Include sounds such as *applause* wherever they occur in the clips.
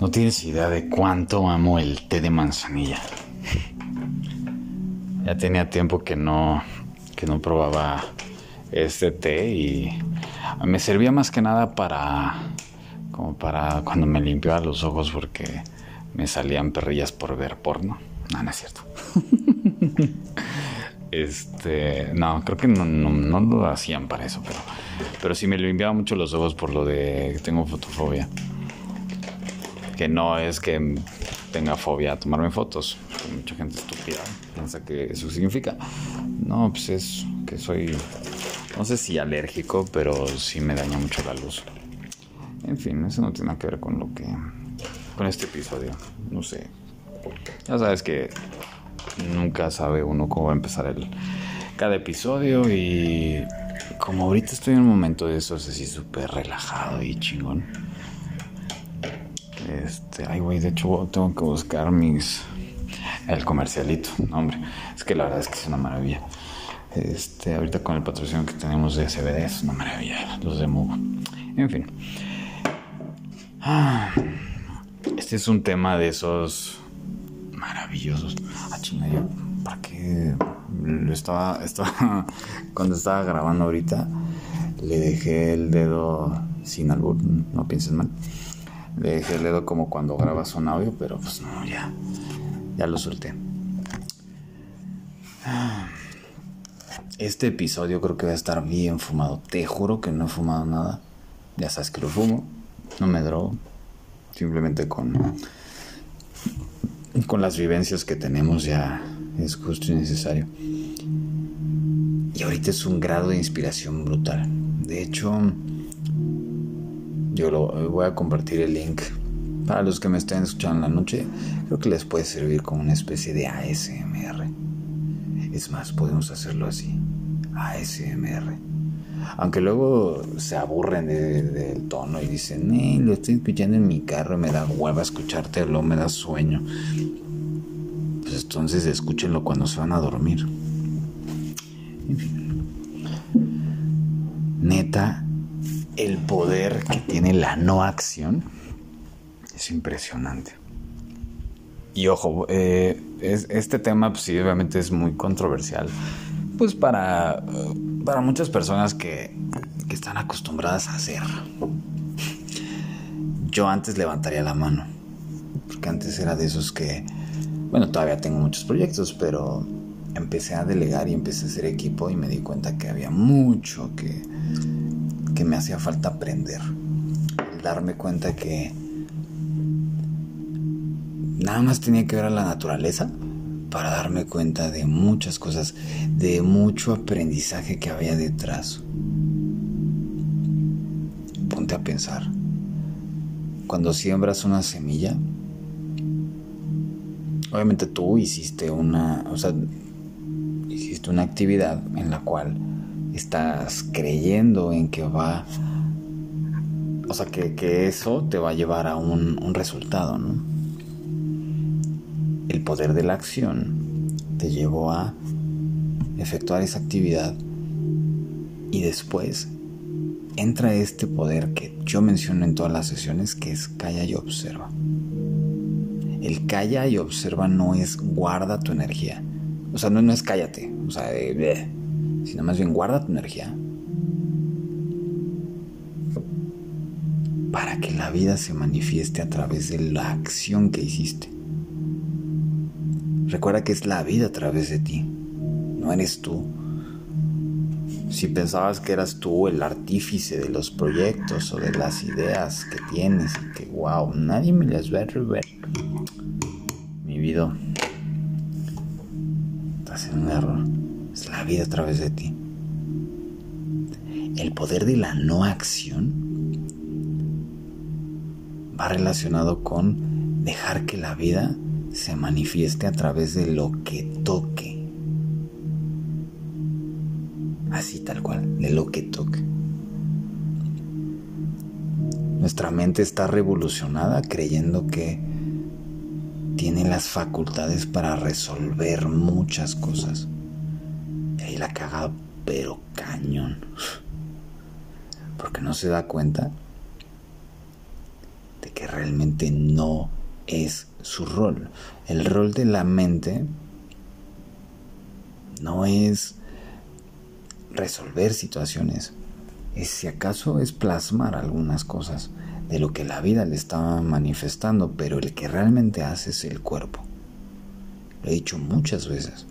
No tienes idea de cuánto amo el té de manzanilla. Ya tenía tiempo que no, que no probaba este té y me servía más que nada para, como para cuando me limpiaba los ojos porque me salían perrillas por ver porno. No, no es cierto. *laughs* este, no, creo que no, no, lo hacían para eso, pero, pero sí me limpiaba mucho los ojos por lo de que tengo fotofobia. Que no es que tenga fobia a tomarme fotos. Mucha gente estúpida piensa que eso significa. No, pues es que soy, no sé si alérgico, pero sí me daña mucho la luz. En fin, eso no tiene nada que ver con lo que, con este episodio. No sé. Ya sabes que nunca sabe uno cómo va a empezar el, cada episodio y como ahorita estoy en un momento de eso, así súper relajado y chingón. Este, ay, güey, de hecho tengo que buscar mis. El comercialito, hombre. Es que la verdad es que es una maravilla. Este, ahorita con el patrocinio que tenemos de CBD es una maravilla. Los de Mugo. En fin. Ah, este es un tema de esos maravillosos. Ah, chinga, yo, ¿para qué? Lo estaba, *laughs* estaba, cuando estaba grabando ahorita, le dejé el dedo sin albur, no piensen mal le dejé el dedo como cuando grabas un audio, pero pues no, ya, ya lo solté. Este episodio creo que va a estar bien fumado. Te juro que no he fumado nada. Ya sabes que lo fumo. No me drogo. Simplemente con, con las vivencias que tenemos ya es justo y necesario. Y ahorita es un grado de inspiración brutal. De hecho, yo lo, eh, voy a compartir el link para los que me estén escuchando en la noche. Creo que les puede servir como una especie de ASMR. Es más, podemos hacerlo así. ASMR. Aunque luego se aburren del tono y dicen, eh, lo estoy escuchando en mi carro, me da hueva escuchártelo, me da sueño. Pues entonces escúchenlo cuando se van a dormir. En fin. Neta, el poder que tiene la no acción es impresionante. Y ojo, eh, este tema pues sí, obviamente es muy controversial, pues para, para muchas personas que, que están acostumbradas a hacer. Yo antes levantaría la mano, porque antes era de esos que, bueno, todavía tengo muchos proyectos, pero empecé a delegar y empecé a hacer equipo y me di cuenta que había mucho que, me hacía falta aprender. darme cuenta que nada más tenía que ver a la naturaleza para darme cuenta de muchas cosas, de mucho aprendizaje que había detrás. Ponte a pensar. Cuando siembras una semilla, obviamente tú hiciste una, o sea, hiciste una actividad en la cual estás creyendo en que va, o sea, que, eso te va a llevar a un, un resultado, ¿no? El poder de la acción te llevó a efectuar esa actividad y después entra este poder que yo menciono en todas las sesiones que es calla y observa. El calla y observa no es guarda tu energía. O sea, no, no es cállate. O sea, de, sino más bien guarda tu energía para que la vida se manifieste a través de la acción que hiciste. Recuerda que es la vida a través de ti, no eres tú. Si pensabas que eras tú el artífice de los proyectos o de las ideas que tienes y que wow, nadie me las va a rever. Mi vida, estás en un error es la vida a través de ti. El poder de la no acción va relacionado con dejar que la vida se manifieste a través de lo que toque. Así tal cual, de lo que toque. Nuestra mente está revolucionada creyendo que tiene las facultades para resolver muchas cosas la caga, pero cañón. Porque no se da cuenta de que realmente no es su rol. El rol de la mente no es resolver situaciones, es si acaso es plasmar algunas cosas de lo que la vida le está manifestando, pero el que realmente hace es el cuerpo. Lo he dicho muchas veces.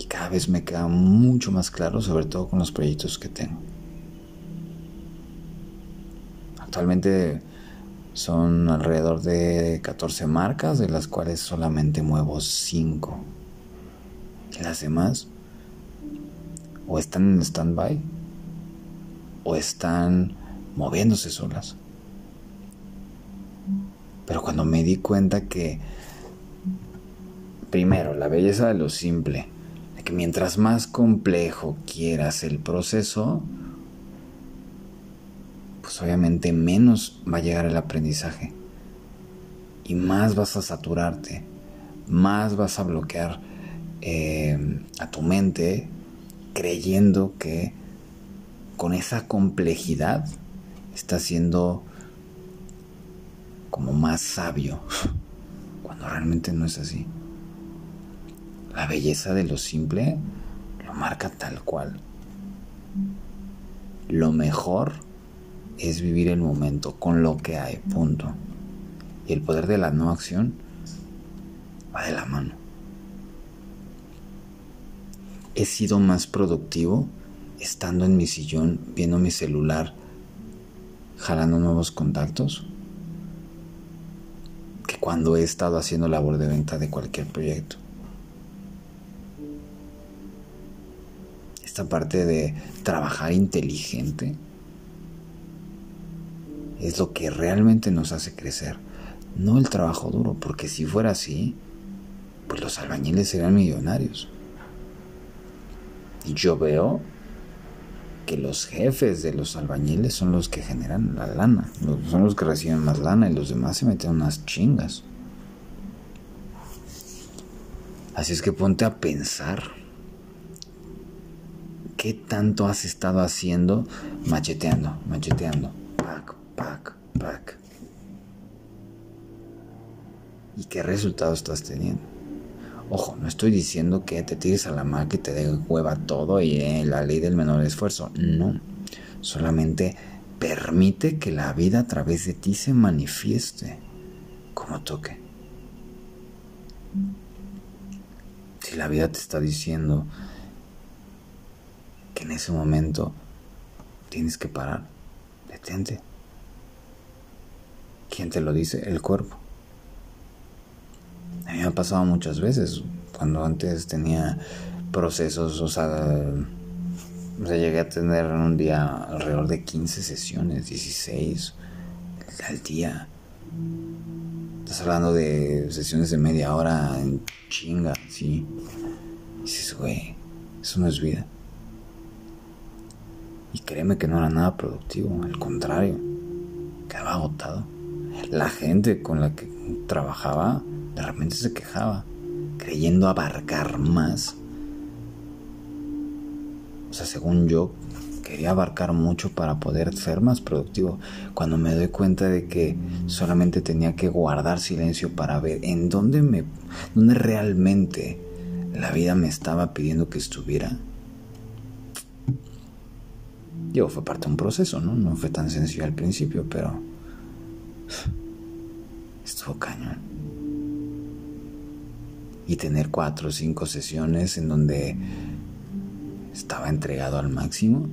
Y cada vez me queda mucho más claro, sobre todo con los proyectos que tengo. Actualmente son alrededor de 14 marcas, de las cuales solamente muevo 5. Y las demás o están en stand-by o están moviéndose solas. Pero cuando me di cuenta que, primero, la belleza de lo simple, mientras más complejo quieras el proceso, pues obviamente menos va a llegar el aprendizaje. Y más vas a saturarte, más vas a bloquear eh, a tu mente creyendo que con esa complejidad está siendo como más sabio, *laughs* cuando realmente no es así. La belleza de lo simple lo marca tal cual. Lo mejor es vivir el momento con lo que hay, punto. Y el poder de la no acción va de la mano. He sido más productivo estando en mi sillón viendo mi celular, jalando nuevos contactos, que cuando he estado haciendo labor de venta de cualquier proyecto. Esta parte de trabajar inteligente es lo que realmente nos hace crecer, no el trabajo duro, porque si fuera así, pues los albañiles serían millonarios. Y yo veo que los jefes de los albañiles son los que generan la lana, son los que reciben más lana y los demás se meten unas chingas. Así es que ponte a pensar qué tanto has estado haciendo macheteando, macheteando, pack, pack, pack. ¿Y qué resultados estás teniendo? Ojo, no estoy diciendo que te tires a la mar, que te dé hueva todo y eh, la ley del menor esfuerzo. No. Solamente permite que la vida a través de ti se manifieste como toque. Si la vida te está diciendo en ese momento tienes que parar, detente. ¿Quién te lo dice? El cuerpo. A mí me ha pasado muchas veces, cuando antes tenía procesos, o sea, llegué a tener en un día alrededor de 15 sesiones, 16 al día. Estás hablando de sesiones de media hora en chinga, sí. Dices, güey, eso no es vida. Y créeme que no era nada productivo, al contrario, quedaba agotado. La gente con la que trabajaba de repente se quejaba, creyendo abarcar más. O sea, según yo, quería abarcar mucho para poder ser más productivo. Cuando me doy cuenta de que solamente tenía que guardar silencio para ver en dónde me, dónde realmente la vida me estaba pidiendo que estuviera. Yo fue parte de un proceso, ¿no? No fue tan sencillo al principio, pero *sighs* estuvo cañón y tener cuatro o cinco sesiones en donde estaba entregado al máximo.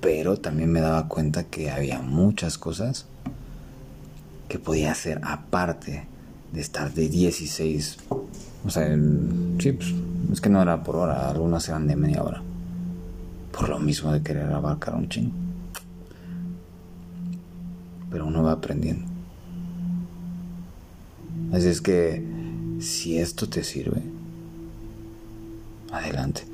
Pero también me daba cuenta que había muchas cosas que podía hacer aparte de estar de 16. O sea, sí, pues, es que no era por hora, algunas eran de media hora. Por lo mismo de querer abarcar un chingo. Pero uno va aprendiendo. Así es que si esto te sirve, adelante.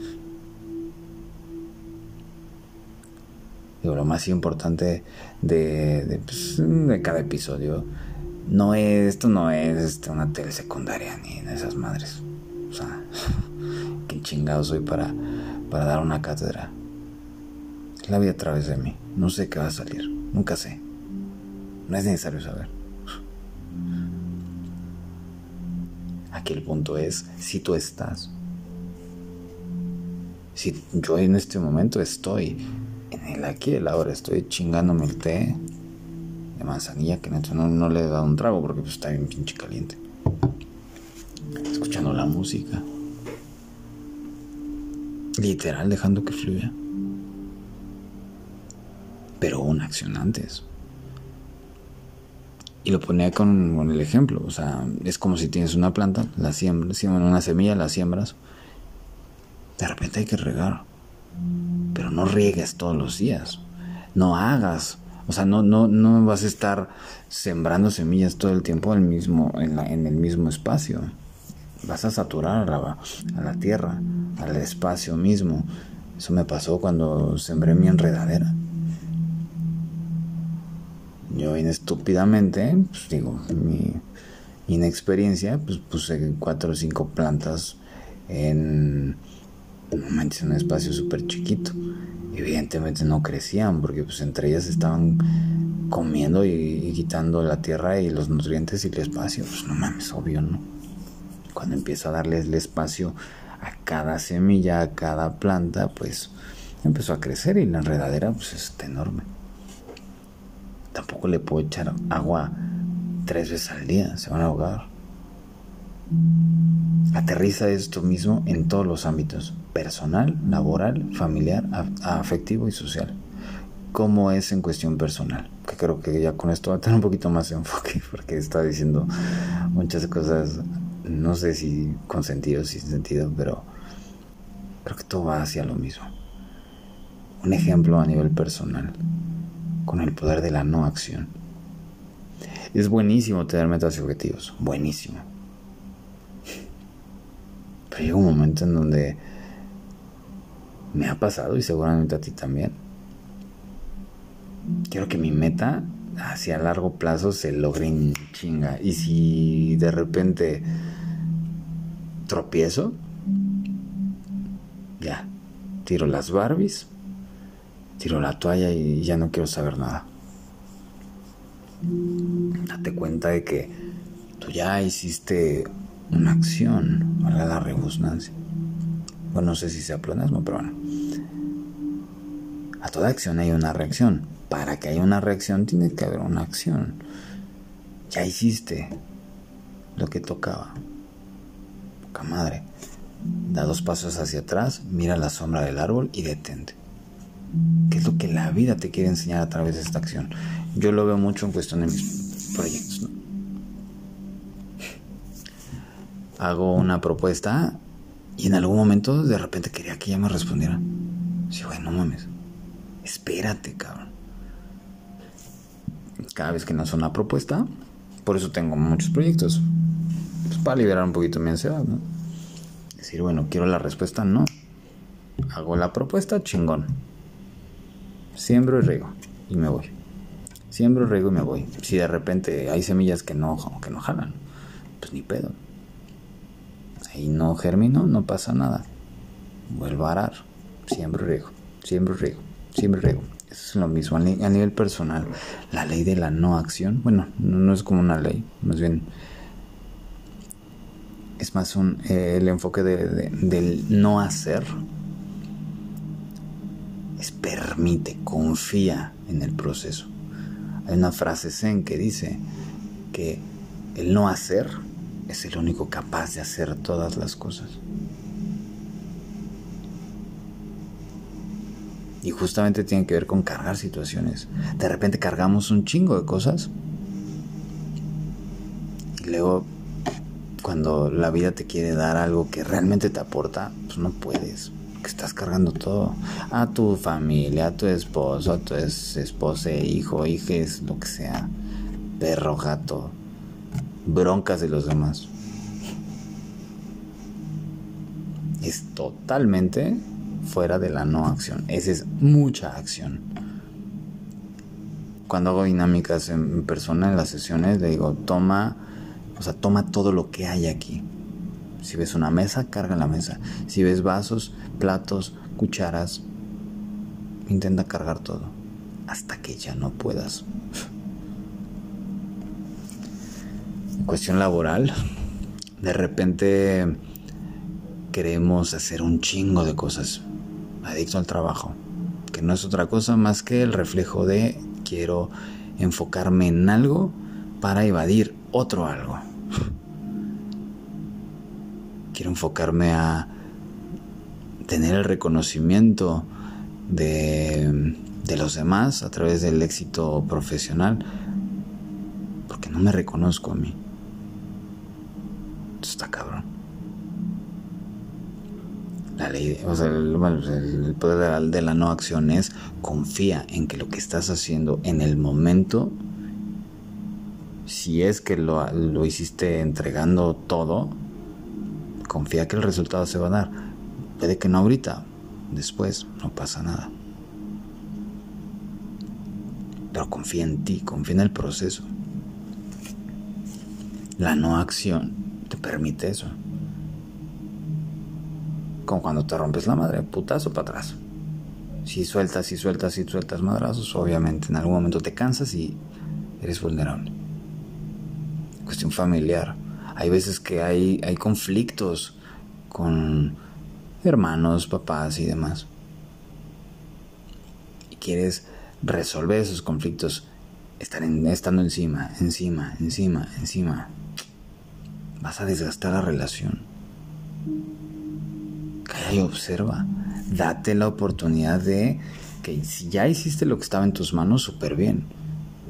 lo más importante de, pues, de, cada episodio no es, esto no es este, una tele secundaria ni de esas madres. O sea, *laughs* qué chingado soy para, para dar una cátedra. La a través de mí. No sé qué va a salir. Nunca sé. No es necesario saber. Aquí el punto es si tú estás. Si yo en este momento estoy en el aquí y el ahora, estoy chingándome el té de manzanilla que no, no le he dado un trago porque pues, está bien pinche caliente. Escuchando la música. Literal, dejando que fluya. Pero una acción antes. Y lo ponía con, el ejemplo. O sea, es como si tienes una planta, la siembras, una semilla, la siembras. De repente hay que regar. Pero no riegues todos los días. No hagas. O sea, no, no, no vas a estar sembrando semillas todo el tiempo en el mismo, en, en el mismo espacio. Vas a saturar a la, a la tierra, al espacio mismo. Eso me pasó cuando sembré mi enredadera. Yo inestúpidamente, pues digo, mi inexperiencia, pues puse cuatro o cinco plantas en, un espacio súper chiquito. Evidentemente no crecían porque pues entre ellas estaban comiendo y, quitando la tierra y los nutrientes y el espacio. Pues no mames, obvio, ¿no? Cuando empiezo a darle el espacio a cada semilla, a cada planta, pues empezó a crecer y la enredadera pues está enorme. Tampoco le puedo echar agua tres veces al día, se van a ahogar. Aterriza esto mismo en todos los ámbitos, personal, laboral, familiar, afectivo y social. ¿Cómo es en cuestión personal? Que creo que ya con esto va a tener un poquito más de enfoque, *laughs* porque está diciendo muchas cosas, no sé si con sentido o sin sentido, pero creo que todo va hacia lo mismo. Un ejemplo a nivel personal con el poder de la no acción. Es buenísimo tener metas y objetivos, buenísimo. Pero llega un momento en donde me ha pasado y seguramente a ti también. Quiero que mi meta hacia largo plazo se logre en chinga. Y si de repente tropiezo, ya, tiro las Barbies tiro la toalla y ya no quiero saber nada. Date cuenta de que tú ya hiciste una acción, valga la rebusnancia. Bueno, no sé si sea pleonasmo, pero bueno. A toda acción hay una reacción. Para que haya una reacción tiene que haber una acción. Ya hiciste lo que tocaba. Poca madre. Da dos pasos hacia atrás, mira la sombra del árbol y detente. ¿Qué es lo que la vida te quiere enseñar a través de esta acción? Yo lo veo mucho en cuestión de mis proyectos. Hago una propuesta y en algún momento de repente quería que ella me respondiera. Sí, bueno, no mames. Espérate, cabrón. Cada vez que no nace una propuesta, por eso tengo muchos proyectos. Pues para liberar un poquito mi ansiedad, ¿no? Decir, bueno, quiero la respuesta, no. Hago la propuesta, chingón Siembro y riego y me voy. Siembro, riego y me voy. Si de repente hay semillas que no, que no jalan, pues ni pedo. Ahí no germino, no pasa nada. Vuelvo a arar. Siembro riego. Siembro riego. Siembro riego. Eso es lo mismo a nivel personal. La ley de la no acción, bueno, no, es como una ley, más bien es más un, eh, el enfoque del no hacer es permite, confía en el proceso. Hay una frase zen que dice que el no hacer es el único capaz de hacer todas las cosas. Y justamente tiene que ver con cargar situaciones. De repente cargamos un chingo de cosas. Y luego, cuando la vida te quiere dar algo que realmente te aporta, pues no puedes estás cargando todo. A tu familia, a tu esposo, a tu esposa, hijo, hijes, lo que sea. Perro, gato. Broncas de los demás. Es totalmente fuera de la no acción. Esa es mucha acción. Cuando hago dinámicas en persona en las sesiones, le digo, toma, o sea, toma todo lo que hay aquí si ves una mesa, carga la mesa. Si ves vasos, platos, cucharas, intenta cargar todo. Hasta que ya no puedas. cuestión laboral, de repente queremos hacer un chingo de cosas, adicto al trabajo, que no es otra cosa más que el reflejo de quiero enfocarme en algo para evadir otro algo. Quiero enfocarme a tener el reconocimiento de, de los demás a través del éxito profesional, porque no me reconozco a mí. Esto está cabrón. La ley, o sea, el, poder de la, no acción es confía en que lo que estás haciendo en el momento, si es que lo, lo hiciste entregando todo, confía que el resultado se va a dar. Puede que no ahorita, después, no pasa nada. Pero confía en ti, confía en el proceso. La no acción te permite eso. Como cuando te rompes la madre, putazo para atrás. Si sueltas, y sueltas, y sueltas madrazos, obviamente en algún momento te cansas y eres vulnerable. Cuestión familiar. Hay veces que hay, hay conflictos con hermanos, papás y demás. Y quieres resolver esos conflictos estar estando encima, encima, encima, encima vas a desgastar la relación. Calla y observa. Date la oportunidad de que si ya hiciste lo que estaba en tus manos, súper bien.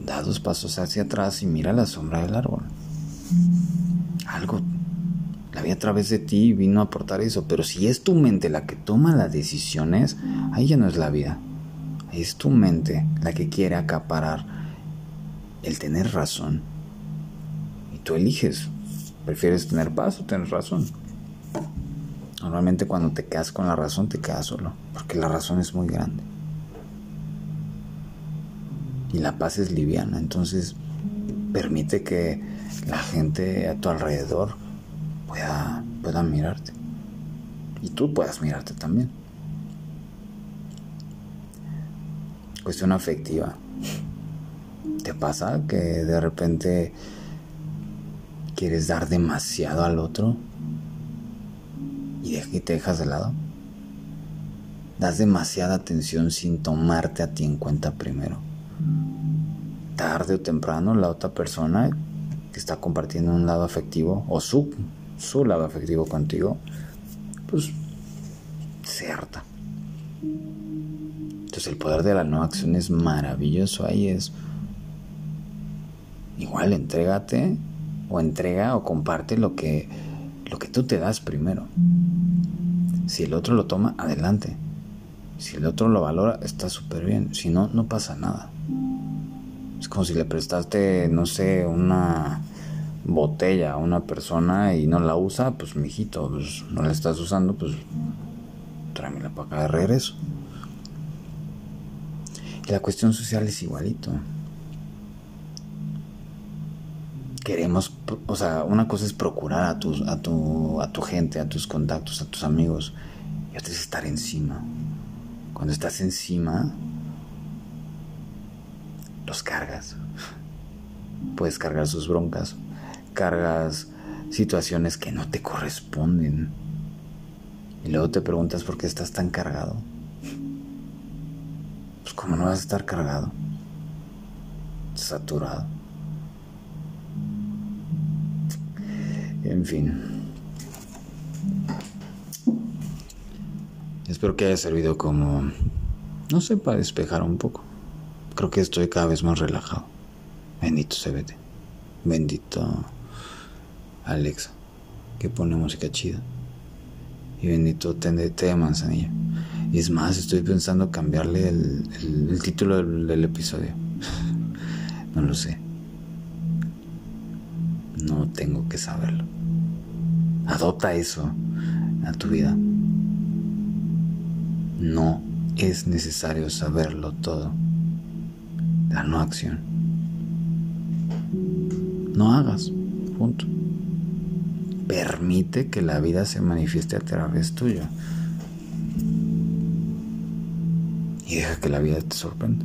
Da dos pasos hacia atrás y mira la sombra del árbol. Algo a través de ti vino a aportar eso. Pero si es tu mente la que toma las decisiones, ahí ya no es la vida. Es tu mente la que quiere acaparar el tener razón. Y tú eliges. ¿Prefieres tener paz o tener razón? Normalmente cuando te quedas con la razón te quedas solo, porque la razón es muy grande. Y la paz es liviana, entonces permite que la gente a tu alrededor pueda, pueda mirarte. Y tú puedas mirarte también. Cuestión afectiva. ¿Te pasa que de repente quieres dar demasiado al otro y te dejas de lado. Das demasiada atención sin tomarte a ti en cuenta primero. Tarde o temprano la otra persona que está compartiendo un lado afectivo o su, su lado afectivo contigo, pues se harta. Entonces el poder de la no acción es maravilloso. Ahí es igual, entrégate o entrega o comparte lo que, lo que tú te das primero. Si el otro lo toma, adelante. Si el otro lo valora, está súper bien. Si no, no pasa nada. Es como si le prestaste, no sé, una botella a una persona y no la usa, pues mijito, pues no la estás usando, pues tráemela para acá de regreso. Y la cuestión social es igualito queremos, o sea, una cosa es procurar a tu, a tu, a tu gente, a tus contactos, a tus amigos, y otra es estar encima. Cuando estás encima, los cargas. Puedes cargar sus broncas, cargas situaciones que no te corresponden. Y luego te preguntas por qué estás tan cargado. Pues como no vas a estar cargado, saturado. En fin. Espero que haya servido como, no sé, para despejar un poco. Creo que estoy cada vez más relajado. Bendito CBT. Bendito Alexa, que pone música chida. Y bendito té de manzanilla. Y es más, estoy pensando cambiarle el, título del episodio. *laughs* no lo sé. No tengo que saberlo. Adopta eso a tu vida. No es necesario saberlo todo. La no acción. No hagas. Punto. Permite que la vida se manifieste a través tuyo. Y deja que la vida te sorprenda.